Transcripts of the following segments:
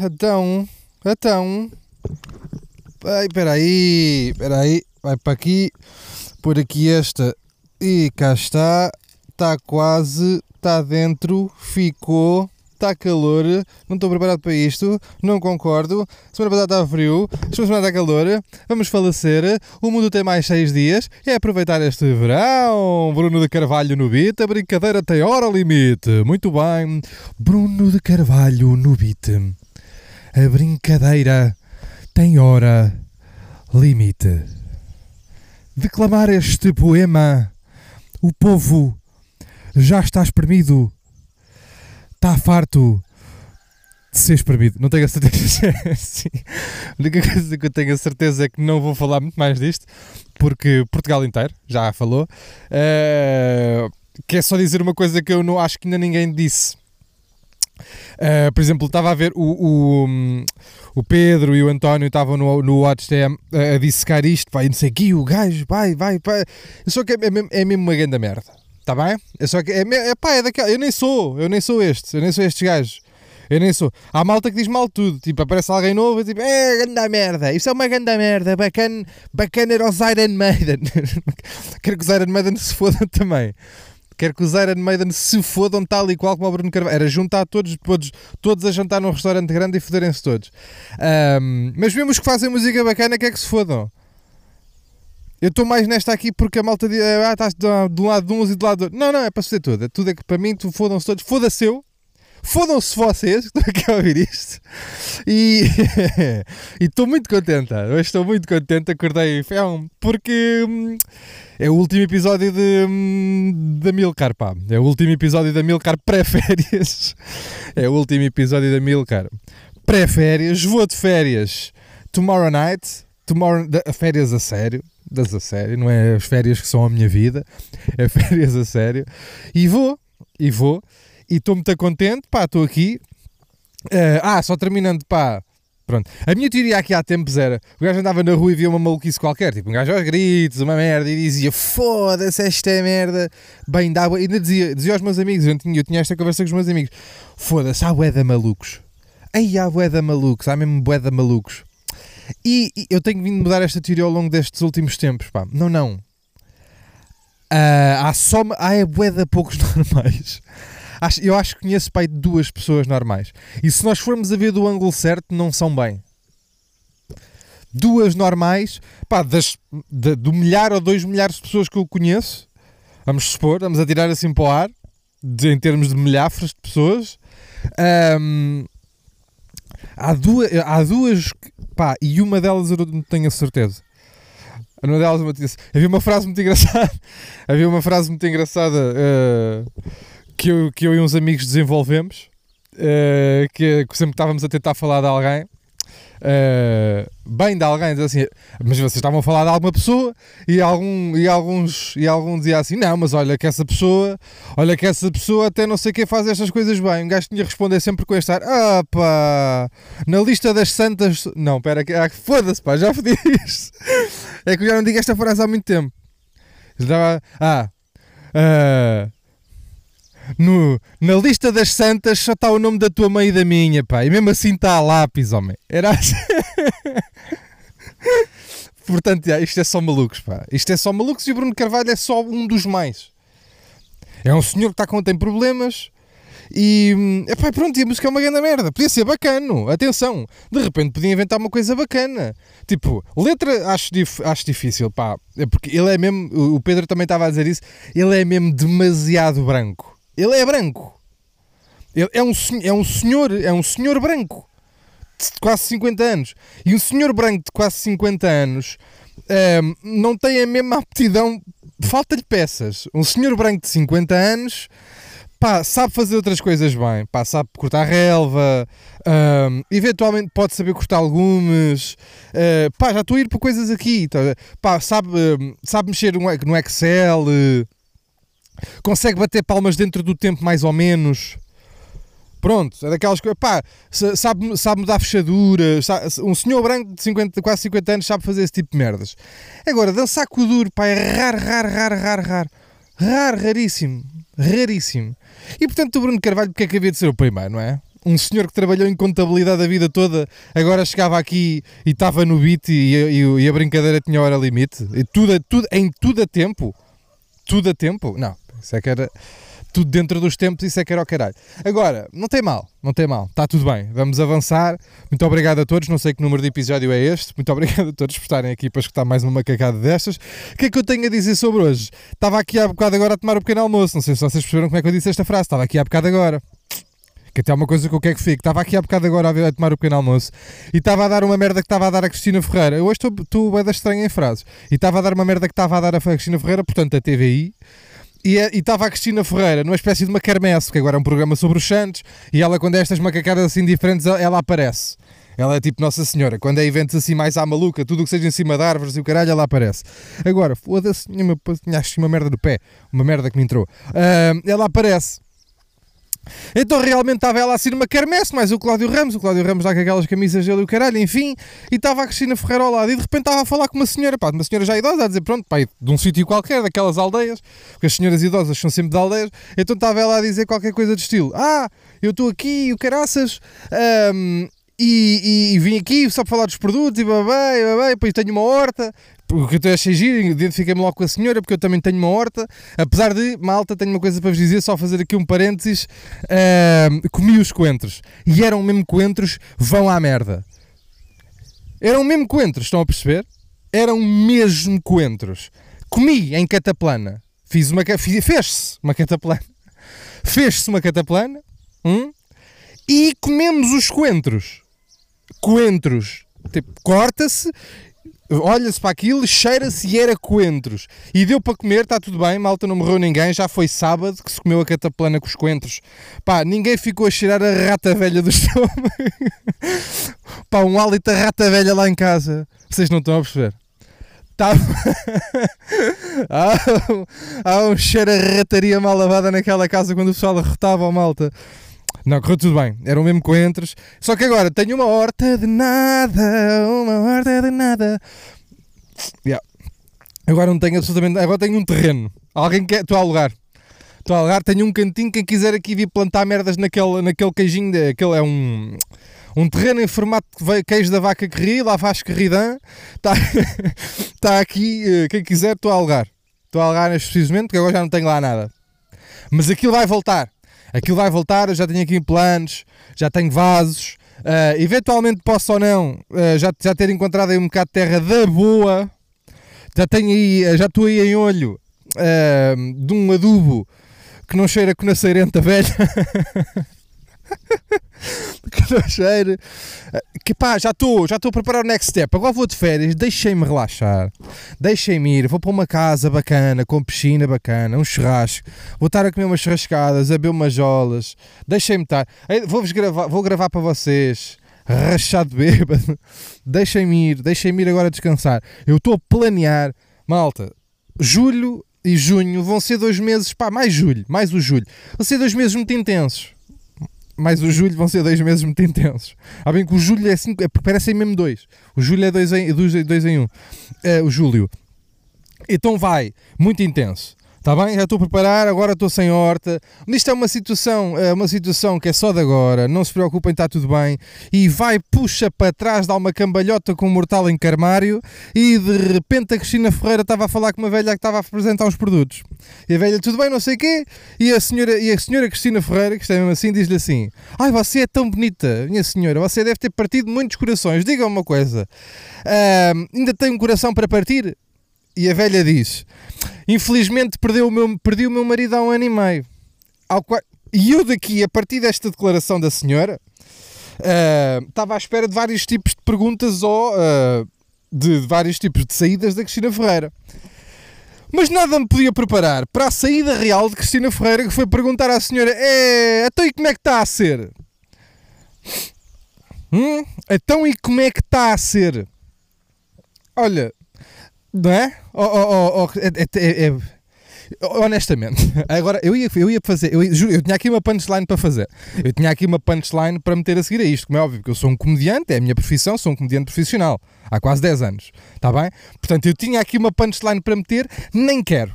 Então, então. Ai, espera aí, espera aí, vai para aqui, por aqui esta e cá está, está quase, está dentro, ficou, está calor, não estou preparado para isto, não concordo. Semana passada estava frio, esta semana está calor, vamos falecer. O mundo tem mais seis dias, é aproveitar este verão. Bruno de Carvalho no beat, a brincadeira tem hora limite. Muito bem, Bruno de Carvalho no beat. A brincadeira tem hora limite. Declamar este poema, o povo já está espremido, está farto de ser espremido. Não tenho a certeza. Sim. A única coisa que eu tenho a certeza é que não vou falar muito mais disto, porque Portugal inteiro já falou. Uh, só dizer uma coisa que eu não acho que ainda ninguém disse. Uh, por exemplo, estava a ver o, o, o, Pedro e o António estavam no, no WatchTM a, a dissecar isto, vai, não sei o que, o gajo, vai, vai, vai. Só que é, é, é mesmo uma grande merda, está bem? É só que, é, é pá, é daquela, eu nem sou, eu nem sou este, eu nem sou estes gajos. Eu nem sou. Há malta que diz mal tudo. Tipo, aparece alguém novo e tipo, é grande merda. Isso é uma grande merda. Bacana, bacana era os Iron Maiden. Quero que os Iron Maiden se fodam também. Quero que os Iron Maiden se fodam tal e qual como o Bruno Carvalho. Era juntar todos, todos, todos a jantar num restaurante grande e foderem-se todos. Um, mas mesmo os que fazem música bacana, quer que se fodam. Eu estou mais nesta aqui porque a malta diz, ah, estás de um lado de uns e do lado do outro. Não, não, é para se tudo. É tudo é que para mim, tu fodam-se todos. Foda-se eu. Fodam-se vocês que estão aqui a ouvir isto. E estou muito contente. Hoje estou muito contente. Acordei porque hum, é o último episódio de, hum, da Milcar, pá. É o último episódio da Milcar pré-férias. É o último episódio da Milcar pré-férias. Vou de férias tomorrow night. Tomorrow, férias a sério. Das a sério. Não é as férias que são a minha vida. É férias a sério. E vou. E vou e estou muito contente, pá, estou aqui. Uh, ah, só terminando, pá. Pronto. A minha teoria aqui há tempos era: o gajo andava na rua e via uma maluquice qualquer, tipo um gajo aos gritos, uma merda, e dizia: Foda-se, esta é merda, bem dá. E ainda dizia, dizia aos meus amigos: eu tinha, eu tinha esta conversa com os meus amigos: Foda-se, há bué malucos. Aí há bué malucos, há mesmo bué malucos. E, e, eu tenho vindo mudar esta teoria ao longo destes últimos tempos, pá. Não, não. Uh, há só. Há de poucos normais eu acho que conheço pai de duas pessoas normais. E se nós formos a ver do ângulo certo, não são bem. Duas normais, pá, das, de, do milhar ou dois milhares de pessoas que eu conheço, vamos supor, vamos a tirar assim para o ar, de, em termos de milhares de pessoas. Há duas, há duas, pá, e uma delas eu não tenho a certeza. Uma delas havia uma frase muito engraçada. havia uma frase muito engraçada. Uh, que eu, que eu e uns amigos desenvolvemos, uh, que, que sempre estávamos a tentar falar de alguém, uh, bem de alguém, assim, mas vocês estavam a falar de alguma pessoa e, algum, e, alguns, e algum dizia assim, não, mas olha que essa pessoa, olha que essa pessoa até não sei quem faz estas coisas bem. Um gajo tinha a responder sempre com este ar, ah na lista das santas, não, pera, ah, foda-se pá, já fodi isto. É que eu já não digo esta frase há muito tempo. Ah, uh, no, na lista das santas só está o nome da tua mãe e da minha, pá. E mesmo assim está a lápis, homem. Era assim. Portanto, já, isto é só malucos, pá. Isto é só malucos e o Bruno Carvalho é só um dos mais. É um senhor que está com tem problemas e. Epá, pronto, e a música é uma grande merda. Podia ser bacana. Atenção, de repente podia inventar uma coisa bacana. Tipo, letra acho, dif acho difícil, pá. É porque ele é mesmo. O Pedro também estava a dizer isso. Ele é mesmo demasiado branco. Ele é branco. Ele é um, é um senhor, é um senhor branco de quase 50 anos. E um senhor branco de quase 50 anos um, ehm, não tem a mesma aptidão, falta-lhe peças. Um senhor branco de 50 anos pá, sabe fazer outras coisas bem, pá, sabe cortar relva, um, ehm, eventualmente pode saber cortar legumes, uh, pá, já estou a ir por coisas aqui, tá, pá, sabe, uh, sabe mexer no Excel. Uh, consegue bater palmas dentro do tempo mais ou menos. Pronto, é daquelas coisas. Pá, sabe, sabe mudar fechaduras. um senhor branco de 50, quase 50 anos sabe fazer esse tipo de merdas. Agora, dançar com o duro, pá, é raro, raro, raro, raro, raro. Raro, raríssimo. Raríssimo. E portanto, o Bruno Carvalho, porque é que havia de ser o primeiro, não é? um senhor que trabalhou em contabilidade a vida toda, agora chegava aqui e estava no beat e, e, e, a brincadeira tinha hora limite. E tudo, tudo, em tudo a tempo. Tudo a tempo. Não, isso é que era tudo dentro dos tempos, isso é que era o caralho. Agora, não tem mal, não tem mal, está tudo bem, vamos avançar. Muito obrigado a todos, não sei que número de episódio é este, muito obrigado a todos por estarem aqui para escutar mais uma macacada destas. O que é que eu tenho a dizer sobre hoje? Estava aqui há bocado agora a tomar o um pequeno almoço, não sei se vocês perceberam como é que eu disse esta frase, estava aqui há bocado agora. Que até é uma coisa que eu quero que fique. Estava aqui há bocado agora a, a tomar o pequeno almoço e estava a dar uma merda que estava a dar a Cristina Ferreira. Eu hoje estou bem da estranha em frases. E estava a dar uma merda que estava a dar a Cristina Ferreira, portanto a TVI. É, e estava a Cristina Ferreira numa espécie de uma quermesse, que agora é um programa sobre os Santos, e ela, quando é estas macacadas assim diferentes, ela aparece. Ela é tipo Nossa Senhora. Quando é eventos assim mais à maluca, tudo o que seja em cima de árvores e o caralho, ela aparece. Agora, foda-se, tinha, uma merda no pé, uma merda que me entrou. Uh, ela aparece. Então realmente estava ela assim numa quermesse, mais o Cláudio Ramos, o Cláudio Ramos dá com aquelas camisas dele e o caralho, enfim, e estava a Cristina Ferreira ao lado, e de repente estava a falar com uma senhora, pá, uma senhora já idosa, a dizer, pronto, pá, de um sítio qualquer, daquelas aldeias, porque as senhoras idosas são sempre de aldeias, então estava ela a dizer qualquer coisa de estilo, ah, eu estou aqui, o caraças, um, e, e, e, vim aqui só para falar dos produtos e babá, e babá, e depois tenho uma horta porque eu achei giro, identifiquei-me logo com a senhora, porque eu também tenho uma horta. Apesar de, malta, tenho uma coisa para vos dizer, só fazer aqui um parênteses. Uh, comi os coentros. E eram mesmo coentros, vão à merda. Eram mesmo coentros, estão a perceber? Eram mesmo coentros. Comi em cataplana. Fiz uma. Fez-se uma cataplana. Fez-se uma cataplana. Hum? E comemos os coentros. Coentros. Tipo, corta-se olha-se para aquilo, cheira-se e era coentros. E deu para comer, está tudo bem, malta, não morreu ninguém. Já foi sábado que se comeu a cataplana com os coentros. Pá, ninguém ficou a cheirar a rata velha do estômago. Pá, um hálito a rata velha lá em casa. Vocês não estão a perceber? Tá... há, há um cheiro a rataria mal lavada naquela casa quando o pessoal arrotava a malta. Não, correu tudo bem. Eram mesmo coentros. Só que agora tenho uma horta de nada. Uma horta de nada. Yeah. Agora não tenho absolutamente. Agora tenho um terreno. Alguém quer. Estou a alugar. Estou a alugar. Tenho um cantinho. Quem quiser aqui vir plantar merdas naquele, naquele queijinho. De, aquele é um. Um terreno em formato de queijo da vaca que ri, lá faz que ridã. Está tá aqui. Eh, quem quiser, estou a alugar. Estou a alugar neste precisamente, porque agora já não tenho lá nada. Mas aquilo vai voltar aquilo vai voltar, eu já tenho aqui planos, já tenho vasos, uh, eventualmente posso ou não uh, já, já ter encontrado aí um bocado de terra da boa, já tenho aí, eh, já estou aí em olho uh, de um adubo que não cheira com na seirenta velha. que pá, já estou, já estou a preparar o next step. Agora vou de férias, deixem-me relaxar, deixem-me ir. Vou para uma casa bacana, com piscina bacana, um churrasco. Vou estar a comer umas churrascadas, a beber umas jolas. Deixem-me estar. Vou-vos gravar, vou gravar para vocês. Rachado bêbado, deixem-me ir, deixem-me ir agora descansar. Eu estou a planear, malta. Julho e junho vão ser dois meses, pá, mais julho, mais o julho, vão ser dois meses muito intensos mais o julho vão ser dois meses muito intensos. Há bem que o julho é assim, é, parecem mesmo dois. O julho é dois em, dois, dois em um. É, o julho. Então vai, muito intenso. Está bem? Já estou a preparar, agora estou sem horta. Isto é uma situação, é uma situação que é só de agora, não se preocupem, está tudo bem. E vai, puxa para trás, dá uma cambalhota com um mortal em carmário e de repente a Cristina Ferreira estava a falar com uma velha que estava a apresentar uns produtos. E a velha, tudo bem, não sei o quê. E a senhora, e a senhora Cristina Ferreira, que está mesmo assim, diz-lhe assim: Ai, você é tão bonita, minha senhora, você deve ter partido muitos corações. Diga-me uma coisa, uh, ainda tem um coração para partir? E a velha diz: Infelizmente perdeu o meu, perdi o meu marido há um ano e meio. Qual, e eu daqui, a partir desta declaração da senhora, uh, estava à espera de vários tipos de perguntas ou uh, de, de vários tipos de saídas da Cristina Ferreira. Mas nada me podia preparar para a saída real de Cristina Ferreira, que foi perguntar à senhora: É, então e como é que está a ser? Hum? Então e como é que está a ser? Olha, não é? Oh, oh, oh, é, é, é, honestamente, agora eu ia, eu ia fazer, eu, juro, eu tinha aqui uma punchline para fazer. Eu tinha aqui uma punchline para meter a seguir a isto, como é óbvio, porque eu sou um comediante, é a minha profissão, sou um comediante profissional há quase 10 anos, está bem? Portanto, eu tinha aqui uma punchline para meter, nem quero,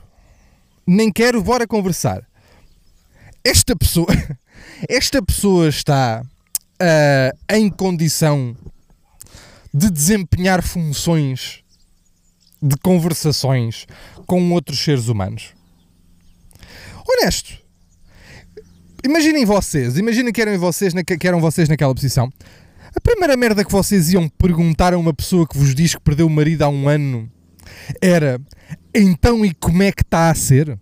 nem quero, bora conversar. Esta pessoa, esta pessoa está uh, em condição de desempenhar funções de conversações com outros seres humanos? Honesto. Imaginem vocês, imaginem que eram vocês, que eram vocês naquela posição. A primeira merda que vocês iam perguntar a uma pessoa que vos diz que perdeu o marido há um ano era então e como é que está a ser?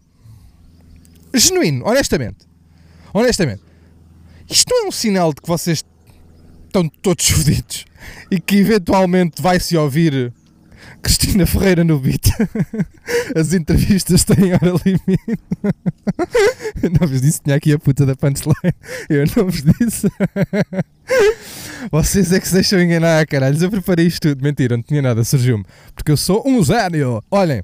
Genuíno, honestamente. Honestamente. Isto não é um sinal de que vocês estão todos fodidos e que eventualmente vai-se ouvir Cristina Ferreira no beat. As entrevistas têm hora limite. Eu não vos disse, tinha aqui a puta da punchline. Eu não vos disse. Vocês é que se deixam enganar, caralho. Eu preparei isto tudo. Mentira, não tinha nada, surgiu-me. Porque eu sou um gênio. Olhem.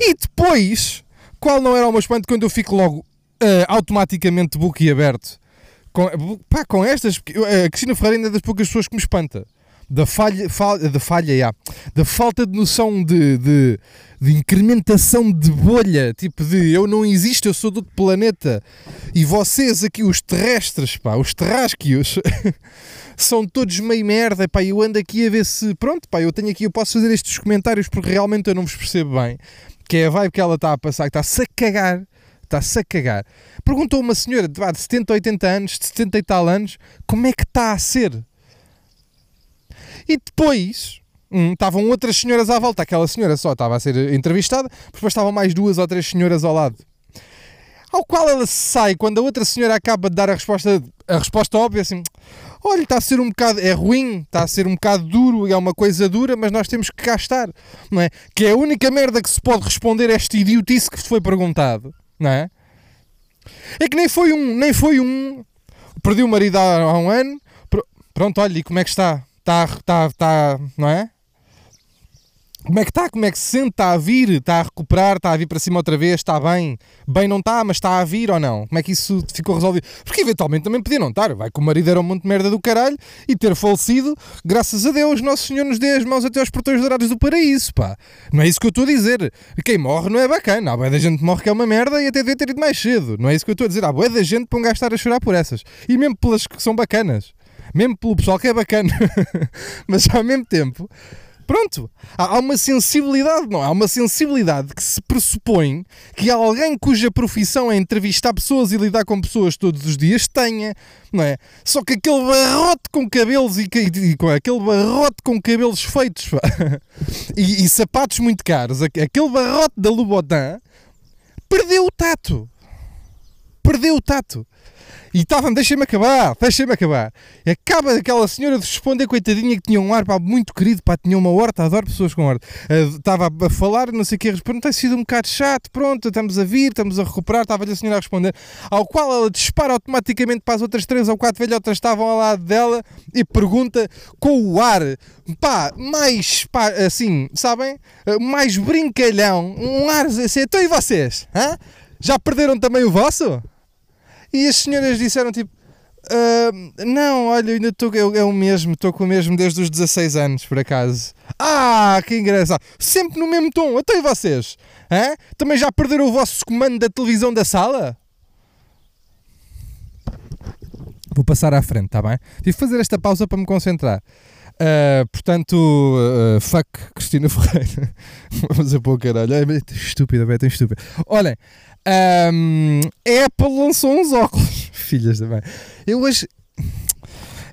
E depois, qual não era o meu espanto quando eu fico logo uh, automaticamente boquiaberto? Com, pá, com estas, a Cristina Ferreira ainda é das poucas pessoas que me espanta da falha, falha, da falha, yeah, da falta de noção de, de, de, incrementação de bolha, tipo de eu não existo, eu sou do outro planeta. E vocês aqui, os terrestres, pá, os terrasquios, são todos meio merda, pá, eu ando aqui a ver se, pronto, pá, eu tenho aqui, eu posso fazer estes comentários porque realmente eu não vos percebo bem, que é a vibe que ela está a passar, que está-se a cagar, está-se a cagar. Perguntou uma senhora de, de 70, 80 anos, de 70 e tal anos, como é que está a ser? E depois hum, estavam outras senhoras à volta. Aquela senhora só estava a ser entrevistada, depois estavam mais duas ou três senhoras ao lado. Ao qual ela sai quando a outra senhora acaba de dar a resposta, a resposta óbvia, assim: Olha, está a ser um bocado, é ruim, está a ser um bocado duro, é uma coisa dura, mas nós temos que cá estar, não é? Que é a única merda que se pode responder a este idiotice que foi perguntado, não é? É que nem foi um, nem foi um. Perdi o marido há, há um ano, pronto, olha, e como é que está? Está, está, está, não é? Como é que está? Como é que se sente? Está a vir? Está a recuperar? Está a vir para cima outra vez? Está bem? Bem não está, mas está a vir ou não? Como é que isso ficou resolvido? Porque eventualmente também podia não estar. Vai que o marido era um monte de merda do caralho e ter falecido, graças a Deus, Nosso Senhor nos dê as mãos até aos portões dourados do paraíso, pá. Não é isso que eu estou a dizer. Quem morre não é bacana. Há boa da gente morre que é uma merda e até devia ter ido mais cedo. Não é isso que eu estou a dizer. Há boa da gente para um gajo estar a chorar por essas. E mesmo pelas que são bacanas mesmo pelo pessoal que é bacana, mas ao mesmo tempo, pronto, há, uma sensibilidade, não? Há uma sensibilidade que se pressupõe que alguém cuja profissão é entrevistar pessoas e lidar com pessoas todos os dias tenha, não é? Só que aquele barrote com cabelos e, e, com aquele barrote com cabelos feitos e, e, sapatos muito caros, aquele barrote da Louboutin perdeu o tato. Perdeu o tato. E estava deixem-me acabar, deixem-me acabar. E acaba aquela senhora de responder, coitadinha, que tinha um ar pá, muito querido, pá, tinha uma horta, adoro pessoas com horta. Uh, estava a falar, não sei o que, respondeu, tem sido um bocado chato, pronto, estamos a vir, estamos a recuperar, estava-lhe a senhora a responder, ao qual ela dispara automaticamente para as outras três ou quatro velhotas que estavam ao lado dela e pergunta com o ar, pá, mais, pá, assim, sabem, uh, mais brincalhão, um ar assim, então e vocês? Já perderam também o vosso? E as senhoras disseram tipo: uh, Não, olha, ainda estou. É, o mesmo, estou com o mesmo desde os 16 anos, por acaso. Ah, que engraçado! Sempre no mesmo tom. Até vocês? Hã? Também já perderam o vosso comando da televisão da sala? Vou passar à frente, está bem? Tive de fazer esta pausa para me concentrar. Uh, portanto, uh, fuck Cristina Ferreira. Vamos a pôr caralho. É estúpida, é tão estúpida. Olhem, um, a Apple lançou uns óculos. Filhas também. Eu hoje.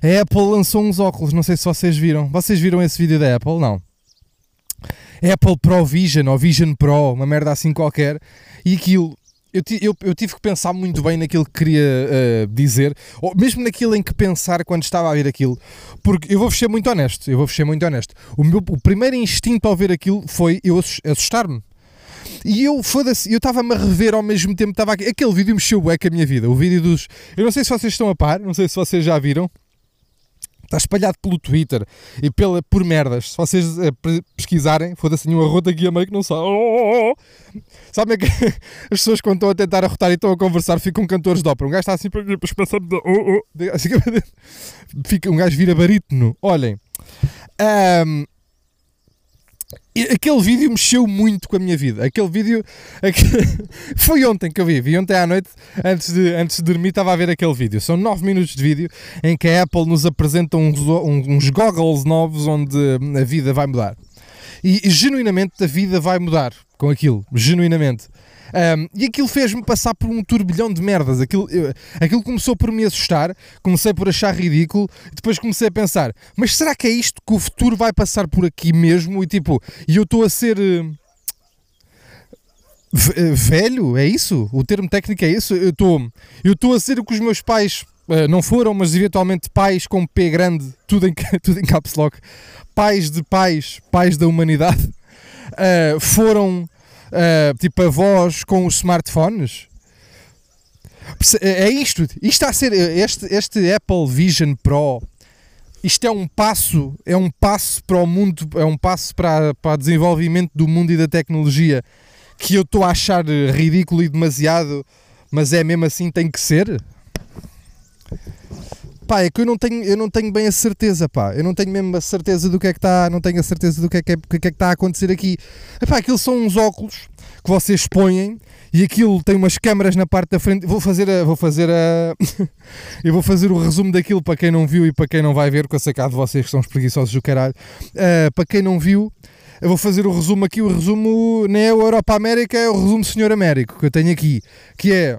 A Apple lançou uns óculos, não sei se vocês viram. Vocês viram esse vídeo da Apple? Não. Apple Pro Vision ou Vision Pro, uma merda assim qualquer. E aquilo, eu, eu, eu tive que pensar muito bem naquilo que queria uh, dizer, ou mesmo naquilo em que pensar quando estava a ver aquilo. Porque eu vou ser muito honesto, eu vou ser muito honesto. O, meu, o primeiro instinto ao ver aquilo foi eu assustar-me. E eu, foda-se, eu estava-me a rever ao mesmo tempo, estava. Aquele vídeo mexeu bué com a minha vida. O vídeo dos. Eu não sei se vocês estão a par, não sei se vocês já viram. Está espalhado pelo Twitter e pela, por merdas. Se vocês uh, pesquisarem, foda-se, um arroto aqui a meio que não sabe. Oh, oh, oh. Sabem que as pessoas quando estão a tentar arrotar e estão a conversar ficam cantores de ópera. Um gajo está assim para pensando. Oh, oh. Assim, fica, um gajo vira barítono. Olhem. Um, aquele vídeo mexeu muito com a minha vida. Aquele vídeo foi ontem que eu vi. Vi ontem à noite, antes de, antes de dormir, estava a ver aquele vídeo. São 9 minutos de vídeo em que a Apple nos apresenta uns, uns goggles novos onde a vida vai mudar. E, e genuinamente a vida vai mudar com aquilo. Genuinamente. Um, e aquilo fez-me passar por um turbilhão de merdas. Aquilo, eu, aquilo começou por me assustar, comecei por achar ridículo, depois comecei a pensar: mas será que é isto que o futuro vai passar por aqui mesmo? E tipo, e eu estou a ser. Uh, velho, é isso? O termo técnico é isso? Eu estou eu a ser o que os meus pais uh, não foram, mas eventualmente pais com P grande, tudo em, tudo em caps lock, pais de pais, pais da humanidade, uh, foram uh, tipo avós com os smartphones. É isto, isto está a ser este, este Apple Vision Pro. Isto é um passo, é um passo para o mundo, é um passo para, para o desenvolvimento do mundo e da tecnologia que eu estou a achar ridículo e demasiado, mas é mesmo assim tem que ser. Pá, é que eu não tenho, eu não tenho bem a certeza, pá. Eu não tenho mesmo a certeza do que é que está, não tenho a certeza do que é que, é, que, é que está a acontecer aqui. Epá, aquilo são uns óculos que vocês põem e aquilo tem umas câmaras na parte da frente. Vou fazer a, vou fazer a, eu vou fazer o resumo daquilo para quem não viu e para quem não vai ver, sei que há de vocês que são os preguiçosos do caralho. Uh, para quem não viu, eu vou fazer o resumo aqui, o resumo não é o Europa América, é o resumo Senhor Américo que eu tenho aqui, que é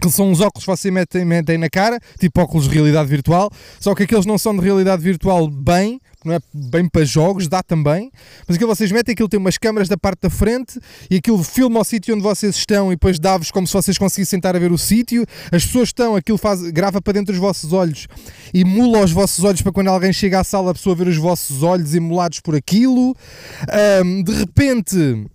que são uns óculos que você metem, metem na cara, tipo óculos de realidade virtual, só que aqueles não são de realidade virtual bem, não é bem para jogos, dá também, mas aquilo vocês metem, aquilo tem umas câmaras da parte da frente e aquilo filma o sítio onde vocês estão e depois dá-vos como se vocês conseguissem estar a ver o sítio, as pessoas estão, aquilo faz, grava para dentro dos vossos olhos e mula os vossos olhos para quando alguém chega à sala a pessoa ver os vossos olhos emulados por aquilo, um, de repente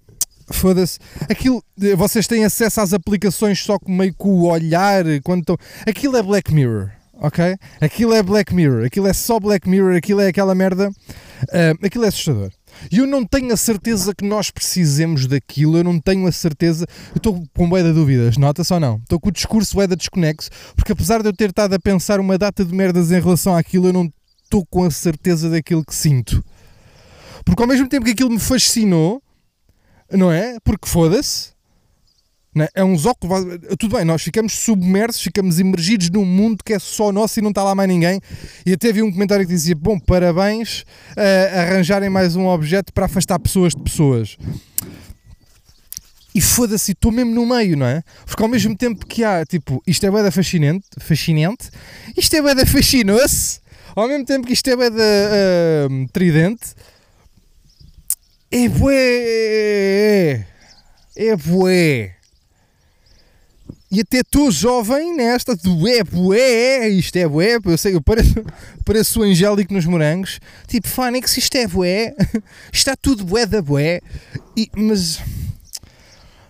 Foda-se. Aquilo, vocês têm acesso às aplicações só com meio com o olhar. Quando estão... Aquilo é Black Mirror, ok? Aquilo é Black Mirror. Aquilo é só Black Mirror. Aquilo é aquela merda. Uh, aquilo é assustador. E eu não tenho a certeza que nós precisemos daquilo. Eu não tenho a certeza. Eu estou com bué de dúvidas, nota-se ou não? Estou com o discurso bué de desconexo. Porque apesar de eu ter estado a pensar uma data de merdas em relação àquilo, eu não estou com a certeza daquilo que sinto. Porque ao mesmo tempo que aquilo me fascinou não é? Porque foda-se. É? é uns óculos. Tudo bem, nós ficamos submersos, ficamos imergidos num mundo que é só nosso e não está lá mais ninguém. E até vi um comentário que dizia: Bom, parabéns a arranjarem mais um objeto para afastar pessoas de pessoas. E foda-se, estou mesmo no meio, não é? Porque ao mesmo tempo que há, tipo, isto é beda fascinante, fascinante, isto é beda fascinoso, ao mesmo tempo que isto é beda uh, tridente, é bué! É bué! E até tu jovem nesta do é bué, isto é bué, eu sei, eu pareço, pareço o Angélico nos morangos, tipo, Fónix, isto é bué, está tudo bué da bué, e, mas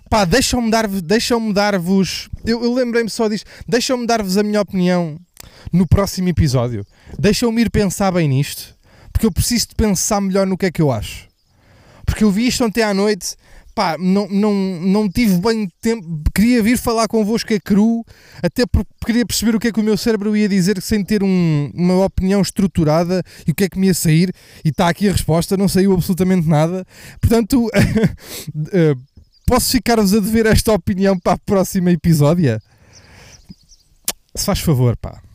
pá, deixam-me dar-vos, deixam-me dar-vos, eu, eu lembrei-me só disto, deixam-me dar-vos a minha opinião no próximo episódio, deixam-me ir pensar bem nisto, porque eu preciso de pensar melhor no que é que eu acho porque eu vi isto ontem à noite, pá, não, não, não tive bem tempo, queria vir falar convosco a cru, até porque queria perceber o que é que o meu cérebro ia dizer sem ter um, uma opinião estruturada e o que é que me ia sair, e está aqui a resposta, não saiu absolutamente nada, portanto, eh, posso ficar-vos a dever esta opinião para a próxima episódia? Se faz favor, pá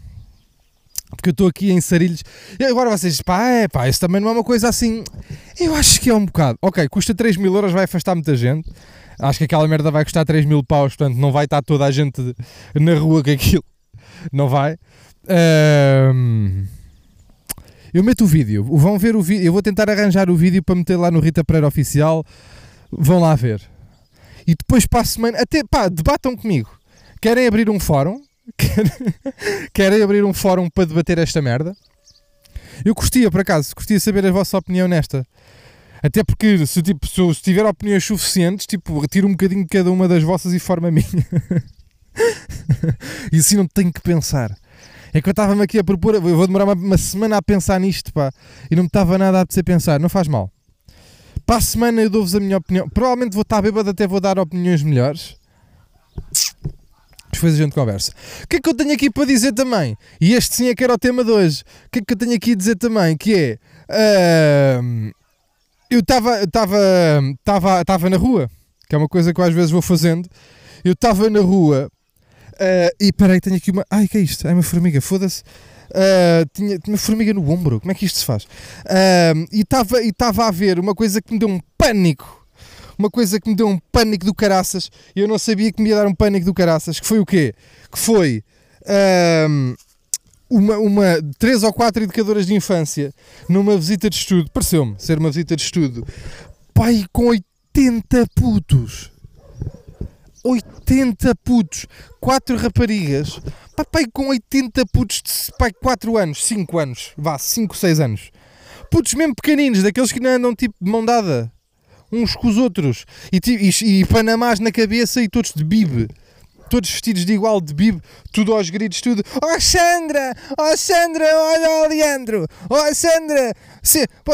porque eu estou aqui em Sarilhos. E agora vocês, pá, é pá, isso também não é uma coisa assim. Eu acho que é um bocado. Ok, custa 3 mil euros, vai afastar muita gente. Acho que aquela merda vai custar 3 mil paus, portanto não vai estar toda a gente na rua com aquilo. Não vai. Um... Eu meto o vídeo, vão ver o vídeo. Eu vou tentar arranjar o vídeo para meter lá no Rita Pereira Oficial. Vão lá ver. E depois para a semana, até pá, debatam comigo. Querem abrir um fórum? Querem abrir um fórum para debater esta merda? Eu curtia, por acaso, curtia saber a vossa opinião nesta. Até porque se, tipo, se eu tiver opiniões suficientes, tipo, retiro um bocadinho cada uma das vossas e forma a minha. e assim não tenho que pensar. É que eu estava-me aqui a propor, eu vou demorar uma, uma, semana a pensar nisto, pá, e não me estava nada a dizer pensar, não faz mal. Para a semana eu dou-vos a minha opinião. Provavelmente vou estar bêbado, até vou dar opiniões melhores depois a gente conversa. O que é que eu tenho aqui para dizer também? E este sim é que era o tema de hoje. O que é que eu tenho aqui a dizer também? Que é. Uh, eu estava estava estava na rua, que é uma coisa que eu às vezes vou fazendo. Eu estava na rua uh, e peraí, tenho aqui uma. Ai, que é isto? É uma formiga, foda-se. Uh, tinha, tinha uma formiga no ombro, como é que isto se faz? Uh, e estava e a ver uma coisa que me deu um pânico. Uma coisa que me deu um pânico do caraças. E eu não sabia que me ia dar um pânico do caraças. Que foi o quê? Que foi. Uh, uma, uma, três ou quatro educadoras de infância numa visita de estudo, pareceu-me ser uma visita de estudo, pai com 80 putos. 80 putos, 4 raparigas, pai com 80 putos de pai 4 anos, 5 anos, vá, 5, 6 anos. Putos mesmo pequeninos, daqueles que não andam tipo de mão dada, uns com os outros, e, e, e panamás na cabeça e todos de bibe todos vestidos de igual, de bibo, tudo aos gritos, tudo. Oh Sandra! Oh Sandra! Olha o Leandro! Oh Sandra! Se, pô,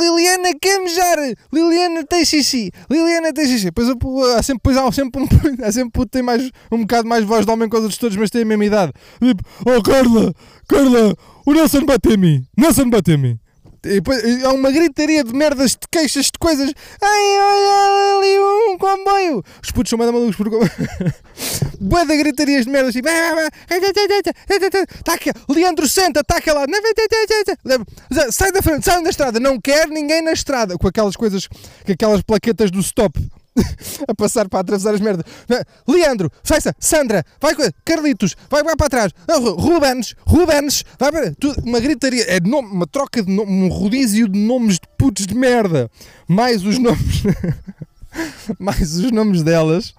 Liliana quer mejar! Liliana tem xixi! Liliana tem xixi! Pois, há sempre, pois há sempre um, há sempre tem mais, um bocado mais voz de homem que os outros todos, mas tem a mesma idade. Tipo, oh Carla! Carla! O Nelson bate em mim! Nelson bate em mim! E depois, há uma gritaria de merdas, de queixas, de coisas. Ai, olha ali um comboio. Os putos são mais malucos por. Boa da gritarias de merdas. Tipo. Tá aqui. Leandro senta, tá lá. Sai da frente, sai da estrada. Não quer ninguém na estrada. Com aquelas coisas, com aquelas plaquetas do stop. a passar para atravessar as merdas. Leandro, Faça, Sandra, vai Carlitos, vai, vai para trás. Rubens, Rubens, vai para. uma gritaria, é nome, uma troca de nome, um rodízio de nomes de putos de merda. Mais os nomes. mais os nomes delas.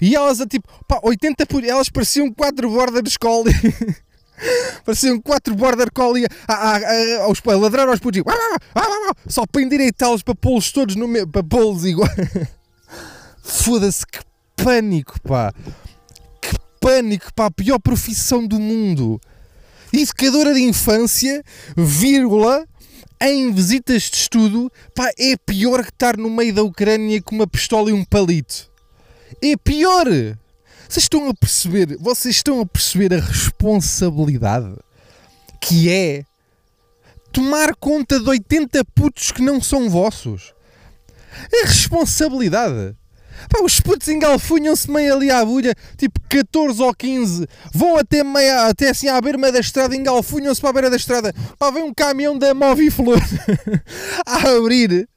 E elas a tipo, pá, 80 por. Elas pareciam quatro bordas de escola. Pareciam quatro border collie a, a, a, aos, a ladrar aos putos. Só para endireitá-los para pô-los todos no meio. Para pô-los igual. Foda-se, que pânico, pá. Que pânico, pá. A pior profissão do mundo. Educadora de infância, vírgula, em visitas de estudo, pá, é pior que estar no meio da Ucrânia com uma pistola e um palito. É pior! Vocês estão a perceber, vocês estão a perceber a responsabilidade que é tomar conta de 80 putos que não são vossos. É responsabilidade. Pá, os putos engalfunham-se meio ali à agulha, tipo 14 ou 15, vão até, meia, até assim à beira da estrada, engalfunham-se para a beira da estrada. Pá, vem um caminhão da Moviflor a abrir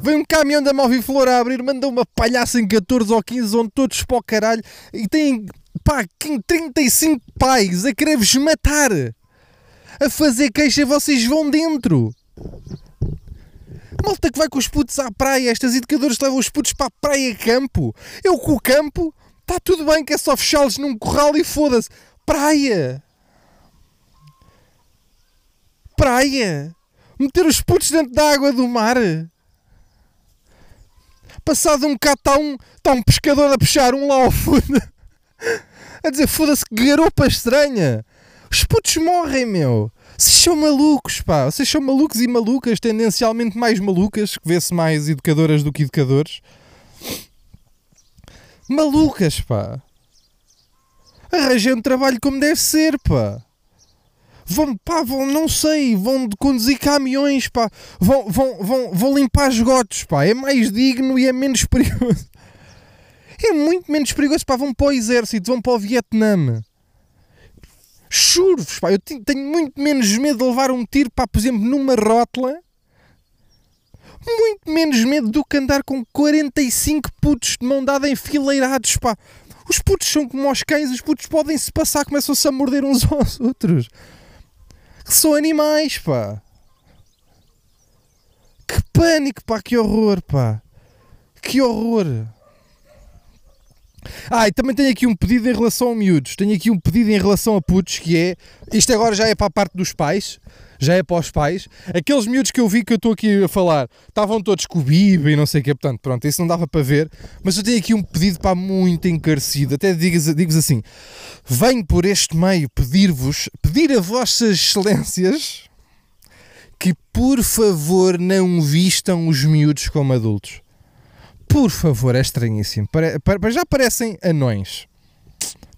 Vem um caminhão da Moviflor a abrir, manda uma palhaça em 14 ou 15, onde todos para o caralho, e tem, pá, 35 pais a querer-vos matar. A fazer queixa, vocês vão dentro. Malta que vai com os putos à praia, estas educadoras levam os putos para a praia campo. Eu com o campo, está tudo bem que é só fechá-los num corral e foda-se. Praia! Praia! Meter os putos dentro da água do mar. Passado um bocado está um, está um pescador a puxar um lá ao fundo. a dizer, foda-se que garopa estranha. Os putos morrem, meu. Vocês são malucos, pá. Vocês são malucos e malucas, tendencialmente mais malucas, que vê-se mais educadoras do que educadores. Malucas, pá. Arranjem um trabalho como deve ser, pá vão, pá, vão, não sei, vão conduzir caminhões, pá, vão, vão, vão, vão limpar esgotos, pá, é mais digno e é menos perigoso. É muito menos perigoso, pá, vão para o exército, vão para o Vietnã. Juro-vos, pá, eu tenho muito menos medo de levar um tiro, pá, por exemplo, numa rótula. Muito menos medo do que andar com 45 putos de mão dada enfileirados, pá. Os putos são como os cães, os putos podem-se passar, começam-se a morder uns aos outros que são animais, pá. Que pânico, pá, que horror, pá. Que horror. Ah, e também tenho aqui um pedido em relação a miúdos. Tenho aqui um pedido em relação a putos que é. Isto agora já é para a parte dos pais já é para os pais. Aqueles miúdos que eu vi que eu estou aqui a falar estavam todos com o Biba e não sei o que, portanto, pronto, isso não dava para ver. Mas eu tenho aqui um pedido para muito encarecido. Até digo-vos digo assim: venho por este meio pedir-vos, pedir a vossas excelências que por favor não vistam os miúdos como adultos. Por favor, é estranhíssimo. Já parecem anões.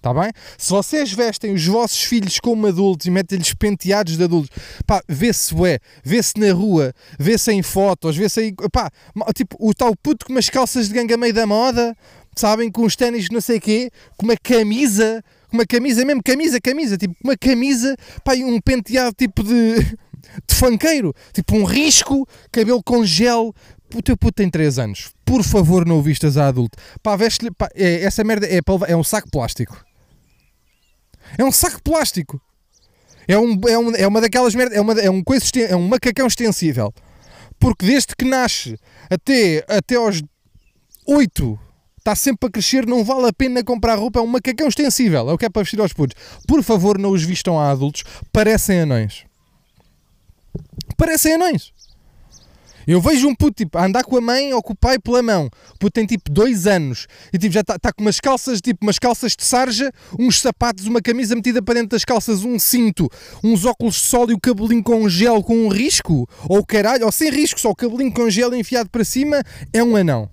Está bem? Se vocês vestem os vossos filhos como adultos e metem-lhes penteados de adultos, pá, vê-se ué, vê-se na rua, vê-se em fotos, vê-se aí, pá, tipo, o tal puto com umas calças de ganga meio da moda, sabem, com os ténis não sei quê, com uma camisa, com uma camisa, mesmo camisa, camisa, tipo, uma camisa, pá, e um penteado tipo de, de fanqueiro, tipo um risco, cabelo com gel, o teu puto tem 3 anos, por favor não o vistas a adulto, pá, veste pá, é, essa merda é, é um saco plástico. É um saco plástico. É, um, é, um, é uma daquelas merdas. É, uma, é, um coisa, é um macacão extensível. Porque desde que nasce até, até aos 8 está sempre a crescer, não vale a pena comprar roupa, é um macacão extensível, é o que é para vestir aos putos. Por favor, não os vistam a adultos, parecem anões. Parecem anões. Eu vejo um puto tipo, a andar com a mãe ou com o pai pela mão. O puto tem tipo dois anos. E tipo, já está tá com umas calças, tipo umas calças de sarja, uns sapatos, uma camisa metida para dentro das calças, um cinto, uns óculos de sol e o cabelinho com gel com um risco, ou caralho, ou sem risco, só o cabelinho com gel enfiado para cima, é um anão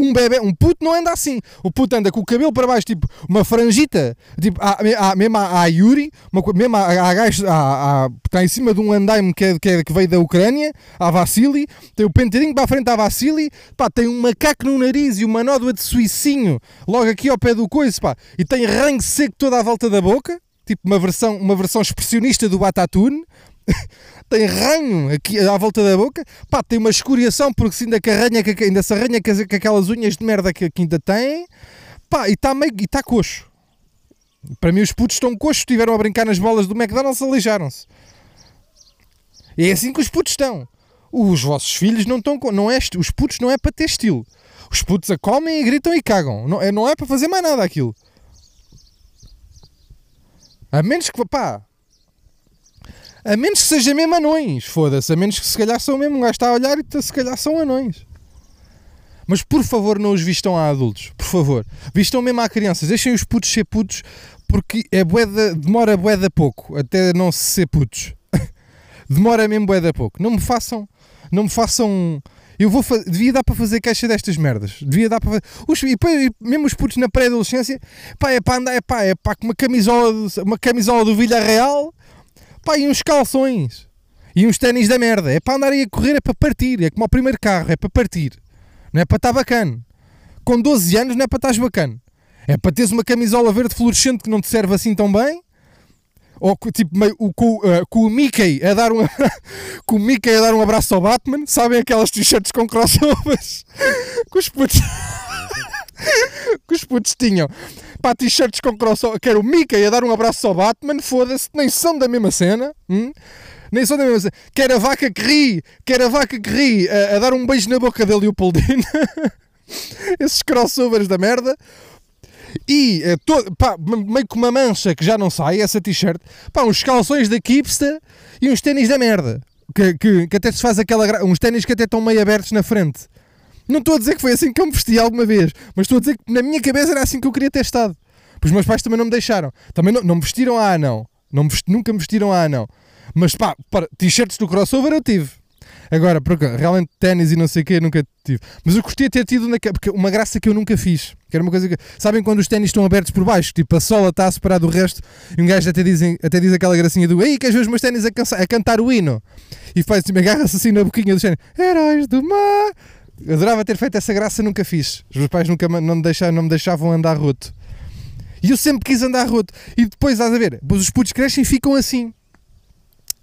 um bebê, um puto não anda assim. O puto anda com o cabelo para baixo, tipo uma franjita, tipo, a, a, mesmo a, Yuri, uma, mesmo a, a, a, a, está em cima de um andaime que, é, que, é, que veio da Ucrânia, a Vassili, tem o penteirinho para a frente à Vassili, pá, tem um macaco no nariz e uma nódoa de suicinho logo aqui ao pé do coice, pá, e tem ranho seco toda à volta da boca, tipo uma versão, uma versão expressionista do Batatune. tem ranho aqui à volta da boca, pá, tem uma escoriação porque se ainda, carranha, ainda se arranha com aquelas unhas de merda que, que ainda tem, pá, e está meio, e está coxo. Para mim os putos estão coxos, estiveram a brincar nas bolas do McDonald's, aleijaram-se. E é assim que os putos estão. Os vossos filhos não estão, não é, os putos não é para ter estilo. Os putos a comem e gritam e cagam. Não é, não é para fazer mais nada aquilo. A menos que, pá, a menos que seja mesmo anões, foda-se. A menos que se calhar são mesmo. Um gajo está a olhar e se calhar são anões. Mas por favor, não os vistam a adultos. Por favor. Vistam mesmo a crianças. Deixem os putos ser putos porque é boeda, demora boeda pouco até não se ser putos. demora mesmo boeda pouco. Não me façam. Não me façam. Eu vou devia dar para fazer caixa destas merdas. Devia dar para fazer. Os, e, e mesmo os putos na pré-adolescência, pá, é para andar, é pá, é pá, com uma camisola, uma camisola do Villarreal Pá, e uns calções. E uns ténis da merda. É para andar aí a correr, é para partir. É como o primeiro carro, é para partir. Não é para estar bacana. Com 12 anos não é para estar bacana. É para teres uma camisola verde fluorescente que não te serve assim tão bem. Ou tipo meio, com, uh, com o Mickey a dar um com o Mickey a dar um abraço ao Batman, sabem aquelas t-shirts com crossovers que os putos que os putos tinham para t-shirts com crossover, que era o Mickey a dar um abraço ao Batman, foda-se, nem são da mesma cena, hum? nem são da mesma cena. Quer a vaca que ri, quer a vaca que ri a, a dar um beijo na boca da Leopoldina, esses crossovers da merda. E é, todo, pá, meio com uma mancha que já não sai, essa t-shirt, pá, uns calções da Kipsta e uns ténis da merda. Que, que, que, até se faz aquela. uns ténis que até estão meio abertos na frente. Não estou a dizer que foi assim que eu me vesti alguma vez, mas estou a dizer que na minha cabeça era assim que eu queria ter estado. Pois os meus pais também não me deixaram. Também não, não me vestiram a não. não me vesti, nunca me vestiram a não. Mas pá, t-shirts do crossover eu tive. Agora, porque realmente ténis e não sei o que nunca tive. Mas eu gostei de ter tido uma graça que eu nunca fiz. Que era uma coisa que. Sabem quando os ténis estão abertos por baixo? Tipo, a sola está a separar do resto e um gajo até, dizem, até diz aquela gracinha do Ei, queres ver os meus ténis a, a cantar o hino? E faz assim, agarra-se assim na boquinha do ténis. Heróis do mar. Adorava ter feito essa graça, nunca fiz. Os meus pais nunca não me deixavam, não me deixavam andar roto. E eu sempre quis andar roto. E depois, estás a ver, os putos crescem e ficam assim.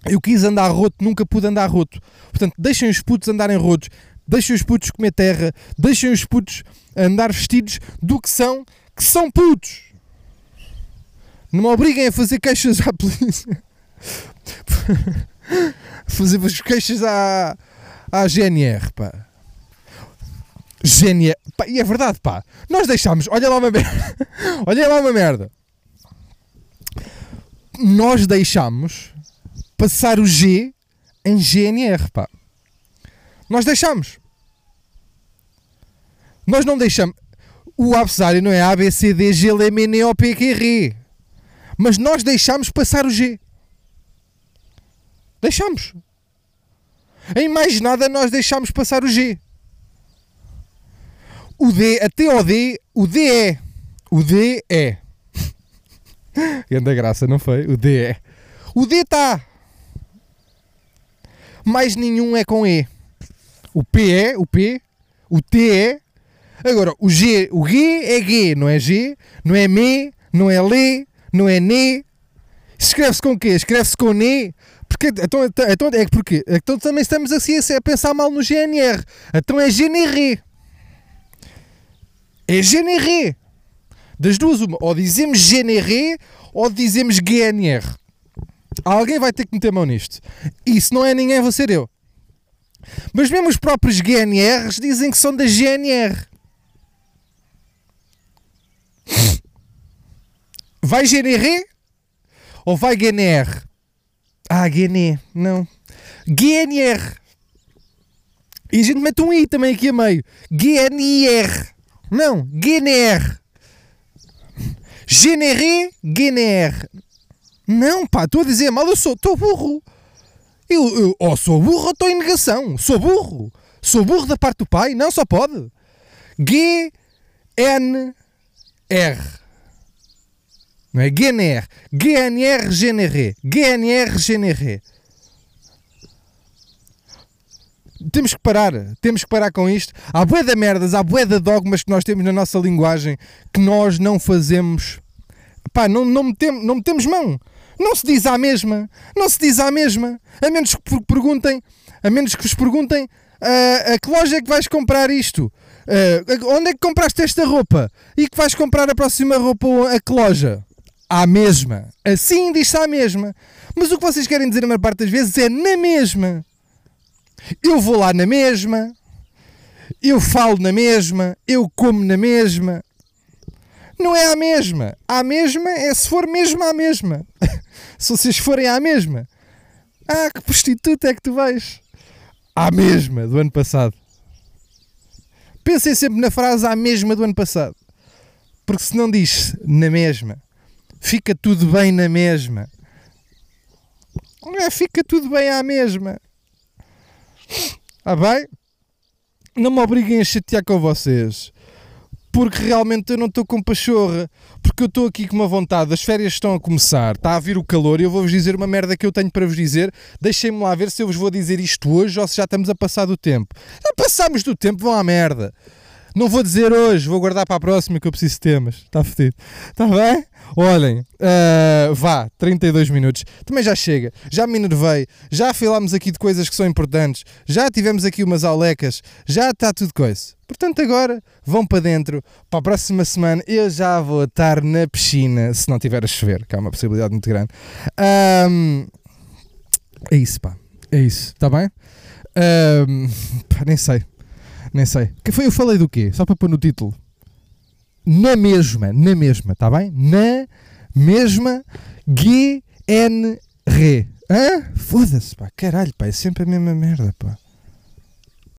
Eu quis andar roto, nunca pude andar roto. Portanto, deixem os putos andarem rotos, deixem os putos comer terra, deixem os putos andar vestidos do que são, que são putos. Não me obriguem a fazer queixas à polícia. fazer queixas à, à GNR, pá. Gênia. Pá, e é verdade, pá. Nós deixámos. Olha lá uma merda. olha lá uma merda. Nós deixámos passar o G em GNR, pá. Nós deixámos. Nós não deixamos. O abecedário não é A, B, C, D, G, L, M, N, O, P, Q, R. Mas nós deixámos passar o G. Deixámos. Em mais nada nós deixámos passar o G o D, até ao D, o D é. O D é. Grande graça, não foi? O D é. O D está. Mais nenhum é com E. O P é, o P. O T é. Agora, o G, o G é G, não é G, não é ME, não é LE, não é NE. Escreve-se com quê? Escreve-se com NE. Porque, então, então, é porque então também estamos assim a pensar mal no GNR. Então é GNR. É GNR. Das duas, uma. Ou dizemos GNR ou dizemos GNR. Alguém vai ter que meter mão nisto. E se não é ninguém, vou ser eu. Mas mesmo os próprios GNRs dizem que são da GNR. Vai GNR ou vai GNR? Ah, GNR, não. GNR. E a gente mete um I também aqui a meio. GNR. Não, GNR. GNR, GNR. Não, pá, estou a dizer mal, eu sou, burro. Eu, eu ou sou burro ou estou em negação. Sou burro. Sou burro da parte do pai? Não, só pode. G, N, R. Não é GNR. GNR, GNR. GNR, GNR. Temos que parar. Temos que parar com isto. Há bué de merdas, há bué de dogmas que nós temos na nossa linguagem que nós não fazemos. Pá, não, não, metemos, não metemos mão. Não se diz à mesma. Não se diz à mesma. A menos que perguntem, a menos que vos perguntem uh, a que loja é que vais comprar isto? Uh, onde é que compraste esta roupa? E que vais comprar a próxima roupa a que loja? À mesma. Assim diz-se à mesma. Mas o que vocês querem dizer a maior parte das vezes é na mesma. Eu vou lá na mesma. Eu falo na mesma. Eu como na mesma. Não é a mesma. A mesma é se for mesmo a mesma. se vocês forem à mesma. Ah, que prostituta é que tu vais? À mesma do ano passado. Pensem sempre na frase à mesma do ano passado. Porque se não diz na mesma, fica tudo bem na mesma. É, fica tudo bem à mesma. Ah bem? Não me obriguem a chatear com vocês porque realmente eu não estou com pachorra, porque eu estou aqui com uma vontade, as férias estão a começar, está a vir o calor e eu vou-vos dizer uma merda que eu tenho para vos dizer. Deixem-me lá ver se eu vos vou dizer isto hoje ou se já estamos a passar do tempo. Já passámos do tempo, vão à merda. Não vou dizer hoje, vou guardar para a próxima que eu preciso de temas. Está fedido. Está bem? Olhem, uh, vá, 32 minutos. Também já chega. Já me enervei. Já falámos aqui de coisas que são importantes. Já tivemos aqui umas aulecas. Já está tudo coisa. Portanto, agora vão para dentro. Para a próxima semana eu já vou estar na piscina, se não tiver a chover, que é uma possibilidade muito grande. Um, é isso, pá. É isso. Está bem? Um, pá, nem sei. Nem sei. Que foi? Eu falei do quê? Só para pôr no título na mesma, na mesma, está bem? Na mesma GNR. Hã? Foda-se, pá, caralho, pá, é sempre a mesma merda, pá.